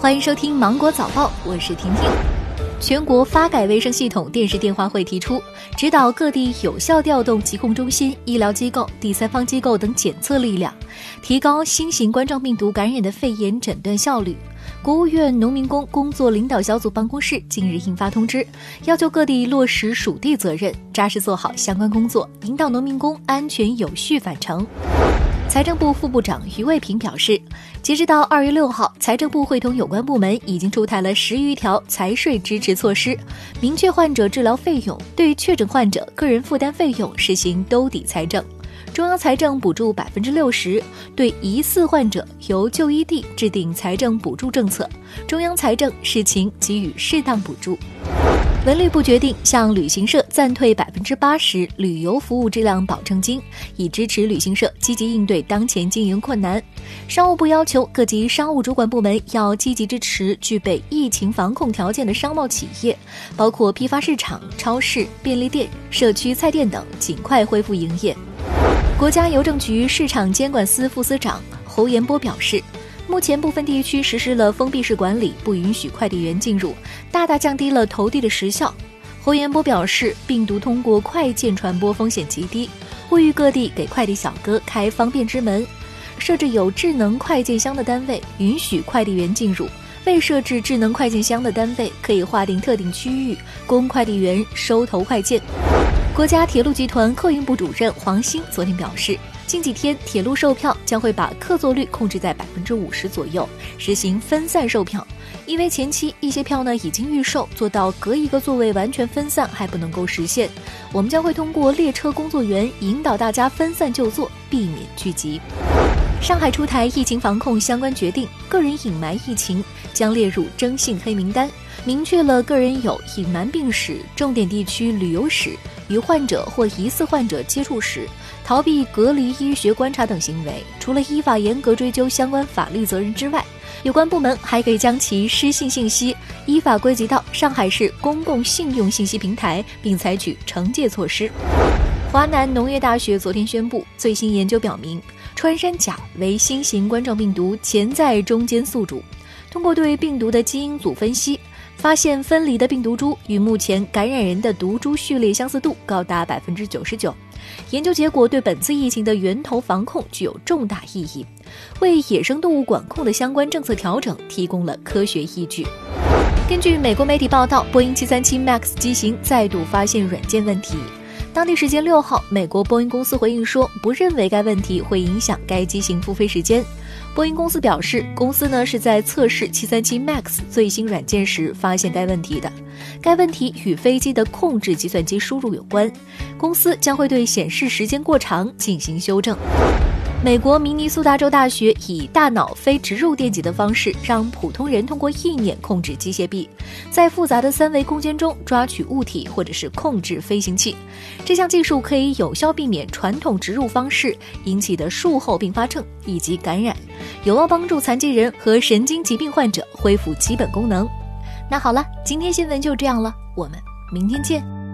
欢迎收听《芒果早报》，我是婷婷。全国发改卫生系统电视电话会提出，指导各地有效调动疾控中心、医疗机构、第三方机构等检测力量，提高新型冠状病毒感染的肺炎诊断效率。国务院农民工工作领导小组办公室近日印发通知，要求各地落实属地责任，扎实做好相关工作，引导农民工安全有序返程。财政部副部长于卫平表示，截止到二月六号，财政部会同有关部门已经出台了十余条财税支持措施，明确患者治疗费用对确诊患者个人负担费用实行兜底财政，中央财政补助百分之六十，对疑似患者由就医地制定财政补助政策，中央财政视情给予适当补助。文旅部决定向旅行社暂退百分之八十旅游服务质量保证金，以支持旅行社积极应对当前经营困难。商务部要求各级商务主管部门要积极支持具备疫情防控条件的商贸企业，包括批发市场、超市、便利店、社区菜店等，尽快恢复营业。国家邮政局市场监管司副司长侯延波表示。目前部分地区实施了封闭式管理，不允许快递员进入，大大降低了投递的时效。侯延波表示，病毒通过快件传播风险极低，呼吁各地给快递小哥开方便之门，设置有智能快件箱的单位，允许快递员进入；未设置智能快件箱的单位，可以划定特定区域供快递员收投快件。国家铁路集团客运部主任黄兴昨天表示。近几天，铁路售票将会把客座率控制在百分之五十左右，实行分散售票。因为前期一些票呢已经预售，做到隔一个座位完全分散还不能够实现。我们将会通过列车工作员引导大家分散就座，避免聚集。上海出台疫情防控相关决定，个人隐瞒疫情将列入征信黑名单，明确了个人有隐瞒病史、重点地区旅游史。与患者或疑似患者接触时，逃避隔离、医学观察等行为，除了依法严格追究相关法律责任之外，有关部门还可以将其失信信息依法归集到上海市公共信用信息平台，并采取惩戒措施。华南农业大学昨天宣布，最新研究表明，穿山甲为新型冠状病毒潜在中间宿主。通过对病毒的基因组分析。发现分离的病毒株与目前感染人的毒株序列相似度高达百分之九十九，研究结果对本次疫情的源头防控具有重大意义，为野生动物管控的相关政策调整提供了科学依据。根据美国媒体报道，波音737 MAX 机型再度发现软件问题。当地时间六号，美国波音公司回应说，不认为该问题会影响该机型复飞时间。波音公司表示，公司呢是在测试737 MAX 最新软件时发现该问题的。该问题与飞机的控制计算机输入有关，公司将会对显示时间过长进行修正。美国明尼苏达州大学以大脑非植入电极的方式，让普通人通过意念控制机械臂，在复杂的三维空间中抓取物体或者是控制飞行器。这项技术可以有效避免传统植入方式引起的术后并发症以及感染，有望帮助残疾人和神经疾病患者恢复基本功能。那好了，今天新闻就这样了，我们明天见。